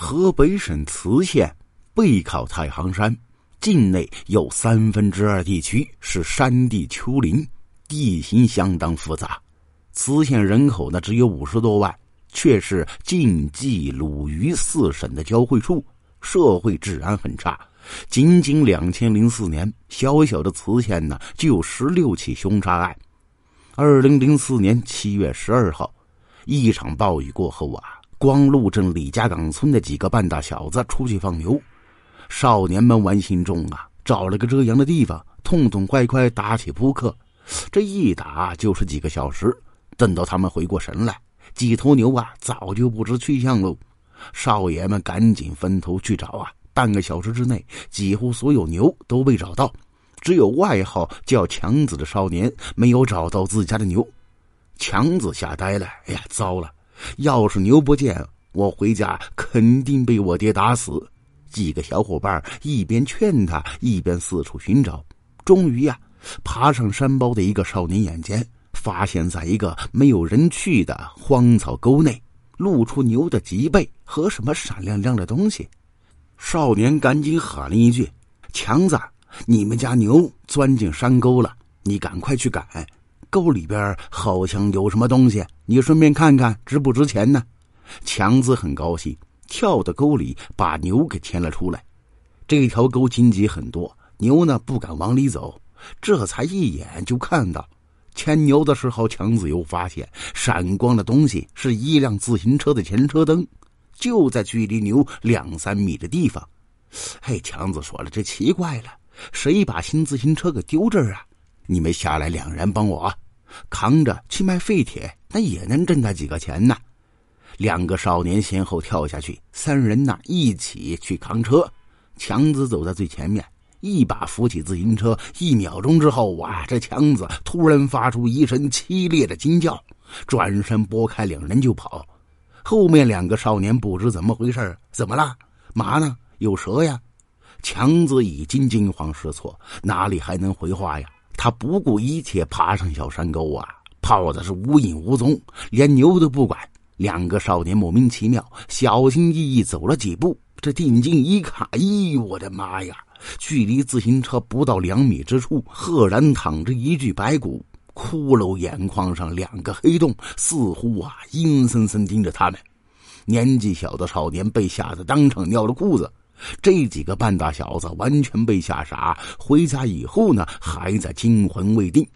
河北省磁县背靠太行山，境内有三分之二地区是山地丘陵，地形相当复杂。磁县人口呢只有五十多万，却是晋冀鲁豫四省的交汇处，社会治安很差。仅仅两千零四年，小小的磁县呢就有十六起凶杀案。二零零四年七月十二号，一场暴雨过后啊。光禄镇李家岗村的几个半大小子出去放牛，少年们玩心重啊，找了个遮阳的地方，痛痛快快打起扑克。这一打就是几个小时。等到他们回过神来，几头牛啊早就不知去向喽。少爷们赶紧分头去找啊。半个小时之内，几乎所有牛都被找到，只有外号叫强子的少年没有找到自家的牛。强子吓呆了，哎呀，糟了！要是牛不见，我回家肯定被我爹打死。几个小伙伴一边劝他，一边四处寻找。终于呀，爬上山包的一个少年眼前，发现在一个没有人去的荒草沟内，露出牛的脊背和什么闪亮亮的东西。少年赶紧喊了一句：“强子，你们家牛钻进山沟了，你赶快去赶。”沟里边好像有什么东西，你顺便看看值不值钱呢？强子很高兴，跳到沟里把牛给牵了出来。这条沟荆棘很多，牛呢不敢往里走。这才一眼就看到，牵牛的时候，强子又发现闪光的东西是一辆自行车的前车灯，就在距离牛两三米的地方。嘿，强子说了，这奇怪了，谁把新自行车给丢这儿啊？你们下来，两人帮我扛着去卖废铁，那也能挣他几个钱呢。两个少年先后跳下去，三人呢一起去扛车。强子走在最前面，一把扶起自行车。一秒钟之后，哇！这强子突然发出一声凄厉的惊叫，转身拨开两人就跑。后面两个少年不知怎么回事怎么了？嘛呢？有蛇呀！强子已经惊慌失措，哪里还能回话呀？他不顾一切爬上小山沟啊，跑的是无影无踪，连牛都不管。两个少年莫名其妙，小心翼翼走了几步，这定睛一看，咦，我的妈呀！距离自行车不到两米之处，赫然躺着一具白骨，骷髅眼眶上两个黑洞，似乎啊阴森森盯着他们。年纪小的少年被吓得当场尿了裤子。这几个半大小子完全被吓傻，回家以后呢，还在惊魂未定。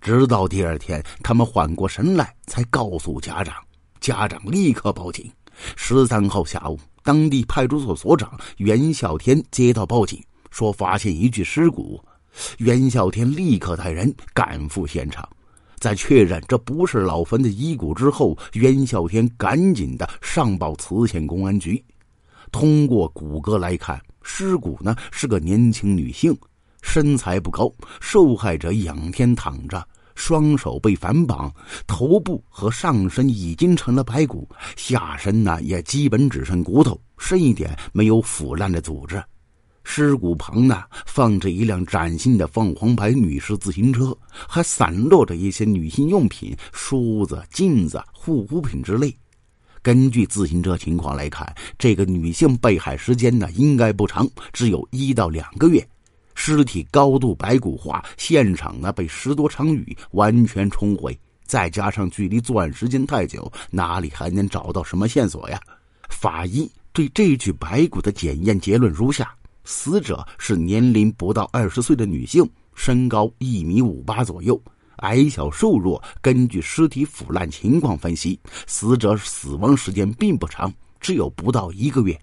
直到第二天，他们缓过神来，才告诉家长。家长立刻报警。十三号下午，当地派出所所长袁孝天接到报警，说发现一具尸骨。袁孝天立刻带人赶赴现场，在确认这不是老坟的遗骨之后，袁孝天赶紧的上报磁县公安局。通过骨骼来看，尸骨呢是个年轻女性，身材不高。受害者仰天躺着，双手被反绑，头部和上身已经成了白骨，下身呢也基本只剩骨头，深一点没有腐烂的组织。尸骨旁呢放着一辆崭新的凤凰牌女士自行车，还散落着一些女性用品、梳子、镜子、护肤品之类。根据自行车情况来看，这个女性被害时间呢应该不长，只有一到两个月。尸体高度白骨化，现场呢被十多场雨完全冲毁，再加上距离作案时间太久，哪里还能找到什么线索呀？法医对这具白骨的检验结论如下：死者是年龄不到二十岁的女性，身高一米五八左右。矮小瘦弱，根据尸体腐烂情况分析，死者死亡时间并不长，只有不到一个月。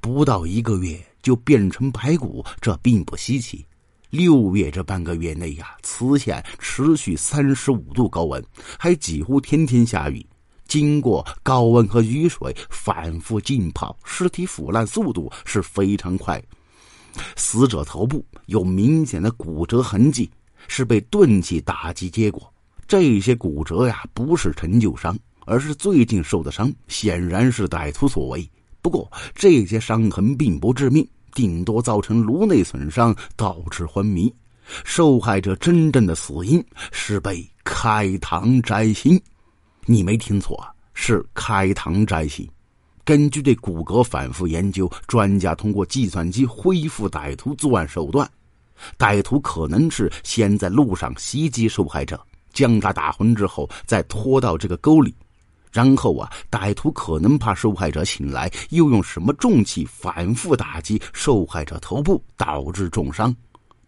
不到一个月就变成白骨，这并不稀奇。六月这半个月内呀，磁县持续三十五度高温，还几乎天天下雨。经过高温和雨水反复浸泡，尸体腐烂速度是非常快。死者头部有明显的骨折痕迹。是被钝器打击结果，这些骨折呀不是陈旧伤，而是最近受的伤，显然是歹徒所为。不过这些伤痕并不致命，顶多造成颅内损伤，导致昏迷。受害者真正的死因是被开膛摘心，你没听错，是开膛摘心。根据对骨骼反复研究，专家通过计算机恢复歹徒作案手段。歹徒可能是先在路上袭击受害者，将他打昏之后，再拖到这个沟里。然后啊，歹徒可能怕受害者醒来，又用什么重器反复打击受害者头部，导致重伤。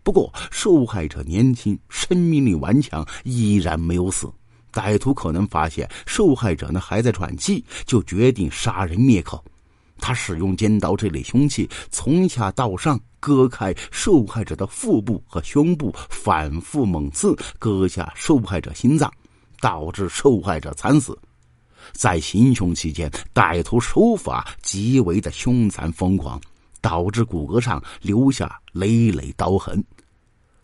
不过，受害者年轻，生命力顽强，依然没有死。歹徒可能发现受害者呢还在喘气，就决定杀人灭口。他使用尖刀这类凶器，从下到上割开受害者的腹部和胸部，反复猛刺，割下受害者心脏，导致受害者惨死。在行凶期间，歹徒手法极为的凶残疯狂，导致骨骼上留下累累刀痕。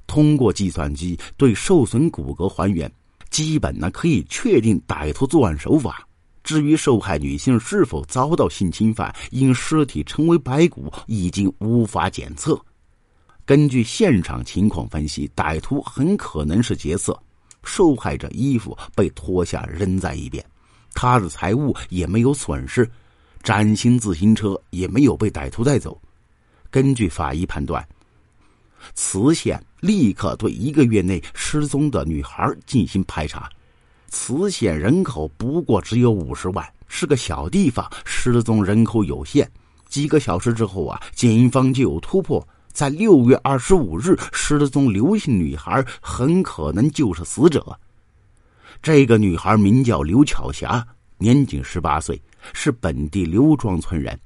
通过计算机对受损骨骼还原。基本呢可以确定歹徒作案手法。至于受害女性是否遭到性侵犯，因尸体成为白骨，已经无法检测。根据现场情况分析，歹徒很可能是劫色。受害者衣服被脱下扔在一边，他的财物也没有损失，崭新自行车也没有被歹徒带走。根据法医判断。磁县立刻对一个月内失踪的女孩进行排查。磁县人口不过只有五十万，是个小地方，失踪人口有限。几个小时之后啊，警方就有突破，在六月二十五日失踪刘姓女孩很可能就是死者。这个女孩名叫刘巧霞，年仅十八岁，是本地刘庄村人。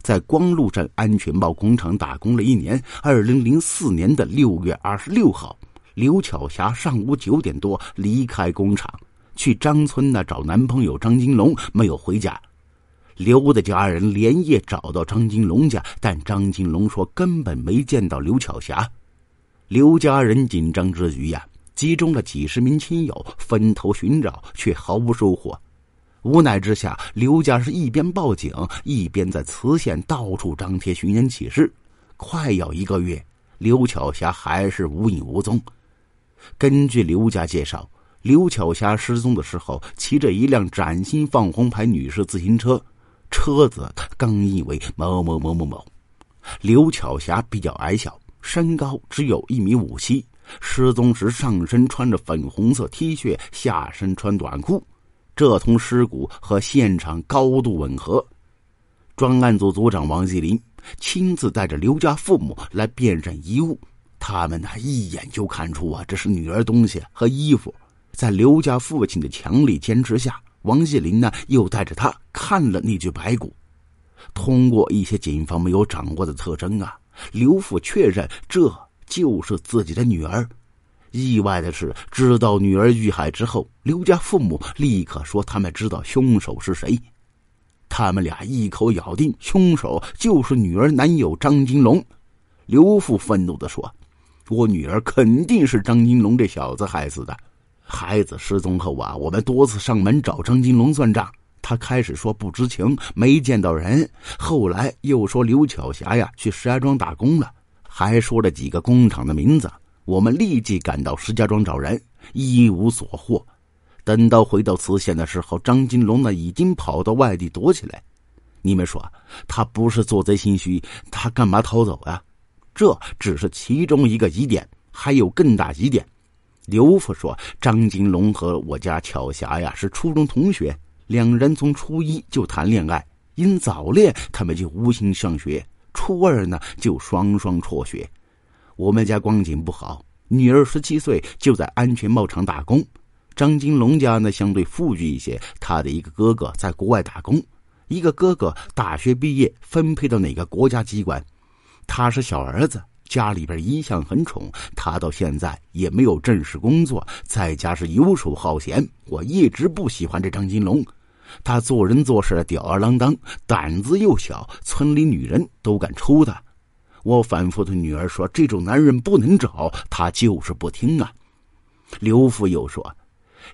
在光禄镇安全帽工厂打工了一年。二零零四年的六月二十六号，刘巧霞上午九点多离开工厂，去张村那找男朋友张金龙，没有回家。刘的家人连夜找到张金龙家，但张金龙说根本没见到刘巧霞。刘家人紧张之余呀，集中了几十名亲友分头寻找，却毫无收获。无奈之下，刘家是一边报警，一边在磁县到处张贴寻人启事。快要一个月，刘巧霞还是无影无踪。根据刘家介绍，刘巧霞失踪的时候骑着一辆崭新放红牌女士自行车，车子刚印为某某某某某。刘巧霞比较矮小，身高只有一米五七，失踪时上身穿着粉红色 T 恤，下身穿短裤。这同尸骨和现场高度吻合。专案组组长王继林亲自带着刘家父母来辨认遗物，他们呢一眼就看出啊，这是女儿东西和衣服。在刘家父亲的强力坚持下，王继林呢又带着他看了那具白骨。通过一些警方没有掌握的特征啊，刘父确认这就是自己的女儿。意外的是，知道女儿遇害之后，刘家父母立刻说他们知道凶手是谁。他们俩一口咬定凶手就是女儿男友张金龙。刘父愤怒地说：“我女儿肯定是张金龙这小子害死的。孩子失踪后啊，我们多次上门找张金龙算账，他开始说不知情，没见到人，后来又说刘巧霞呀去石家庄打工了，还说了几个工厂的名字。”我们立即赶到石家庄找人，一无所获。等到回到磁县的时候，张金龙呢已经跑到外地躲起来。你们说，他不是做贼心虚，他干嘛逃走啊？这只是其中一个疑点，还有更大疑点。刘父说，张金龙和我家巧霞呀是初中同学，两人从初一就谈恋爱，因早恋，他们就无心上学，初二呢就双双辍学。我们家光景不好，女儿十七岁就在安全帽厂打工。张金龙家呢相对富裕一些，他的一个哥哥在国外打工，一个哥哥大学毕业分配到哪个国家机关。他是小儿子，家里边一向很宠他，到现在也没有正式工作，在家是游手好闲。我一直不喜欢这张金龙，他做人做事吊儿郎当，胆子又小，村里女人都敢抽他。我反复对女儿说：“这种男人不能找。”他就是不听啊。刘父又说：“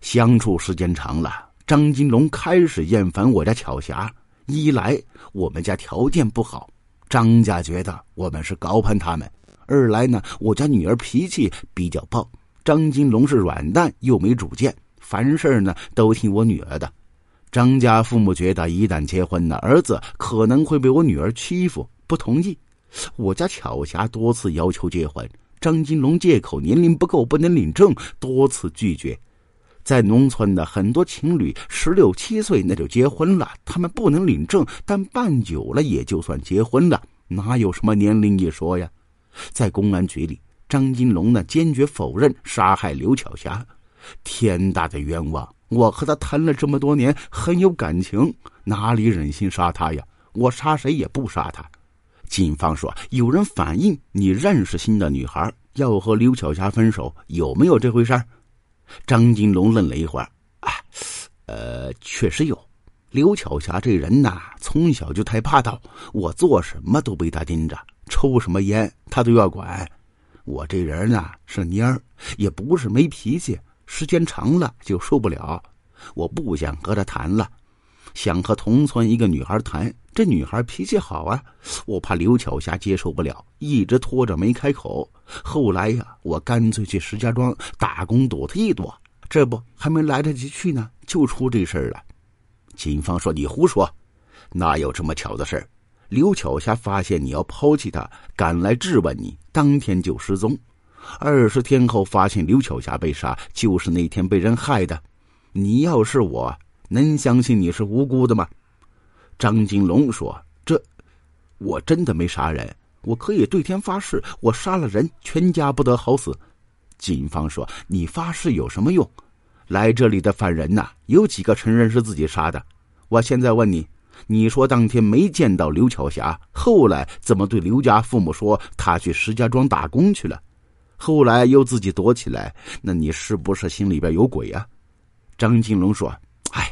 相处时间长了，张金龙开始厌烦我家巧霞。一来我们家条件不好，张家觉得我们是高攀他们；二来呢，我家女儿脾气比较暴，张金龙是软蛋又没主见，凡事呢都听我女儿的。张家父母觉得一旦结婚了，儿子可能会被我女儿欺负，不同意。我家巧霞多次要求结婚，张金龙借口年龄不够不能领证，多次拒绝。在农村的很多情侣十六七岁那就结婚了，他们不能领证，但办久了也就算结婚了，哪有什么年龄一说呀？在公安局里，张金龙呢坚决否认杀害刘巧霞，天大的冤枉！我和他谈了这么多年，很有感情，哪里忍心杀他呀？我杀谁也不杀他。警方说，有人反映你认识新的女孩，要和刘巧霞分手，有没有这回事儿？张金龙愣了一会儿，啊，呃，确实有。刘巧霞这人呐，从小就太霸道，我做什么都被他盯着，抽什么烟他都要管。我这人呢是蔫儿，也不是没脾气，时间长了就受不了。我不想和他谈了，想和同村一个女孩谈。这女孩脾气好啊，我怕刘巧霞接受不了，一直拖着没开口。后来呀，我干脆去石家庄打工躲他一躲，这不还没来得及去呢，就出这事儿了。警方说：“你胡说，哪有这么巧的事儿？”刘巧霞发现你要抛弃她，赶来质问你，当天就失踪。二十天后发现刘巧霞被杀，就是那天被人害的。你要是我，能相信你是无辜的吗？张金龙说：“这，我真的没杀人，我可以对天发誓，我杀了人，全家不得好死。”警方说：“你发誓有什么用？来这里的犯人呐，有几个承认是自己杀的？我现在问你，你说当天没见到刘巧霞，后来怎么对刘家父母说他去石家庄打工去了？后来又自己躲起来，那你是不是心里边有鬼啊？”张金龙说：“哎，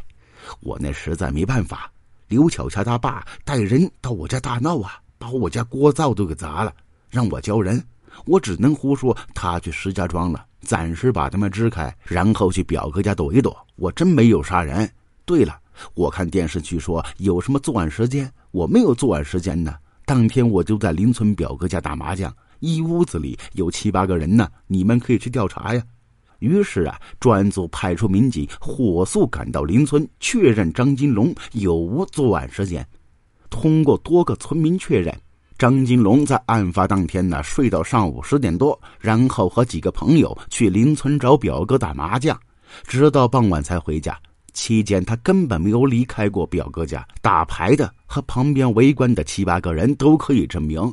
我那实在没办法。”刘巧霞他爸带人到我家大闹啊，把我家锅灶都给砸了，让我交人。我只能胡说他去石家庄了，暂时把他们支开，然后去表哥家躲一躲。我真没有杀人。对了，我看电视剧说有什么作案时间，我没有作案时间呢。当天我就在邻村表哥家打麻将，一屋子里有七八个人呢，你们可以去调查呀。于是啊，专案组派出民警火速赶到邻村，确认张金龙有无作案时间。通过多个村民确认，张金龙在案发当天呢睡到上午十点多，然后和几个朋友去邻村找表哥打麻将，直到傍晚才回家。期间他根本没有离开过表哥家。打牌的和旁边围观的七八个人都可以证明，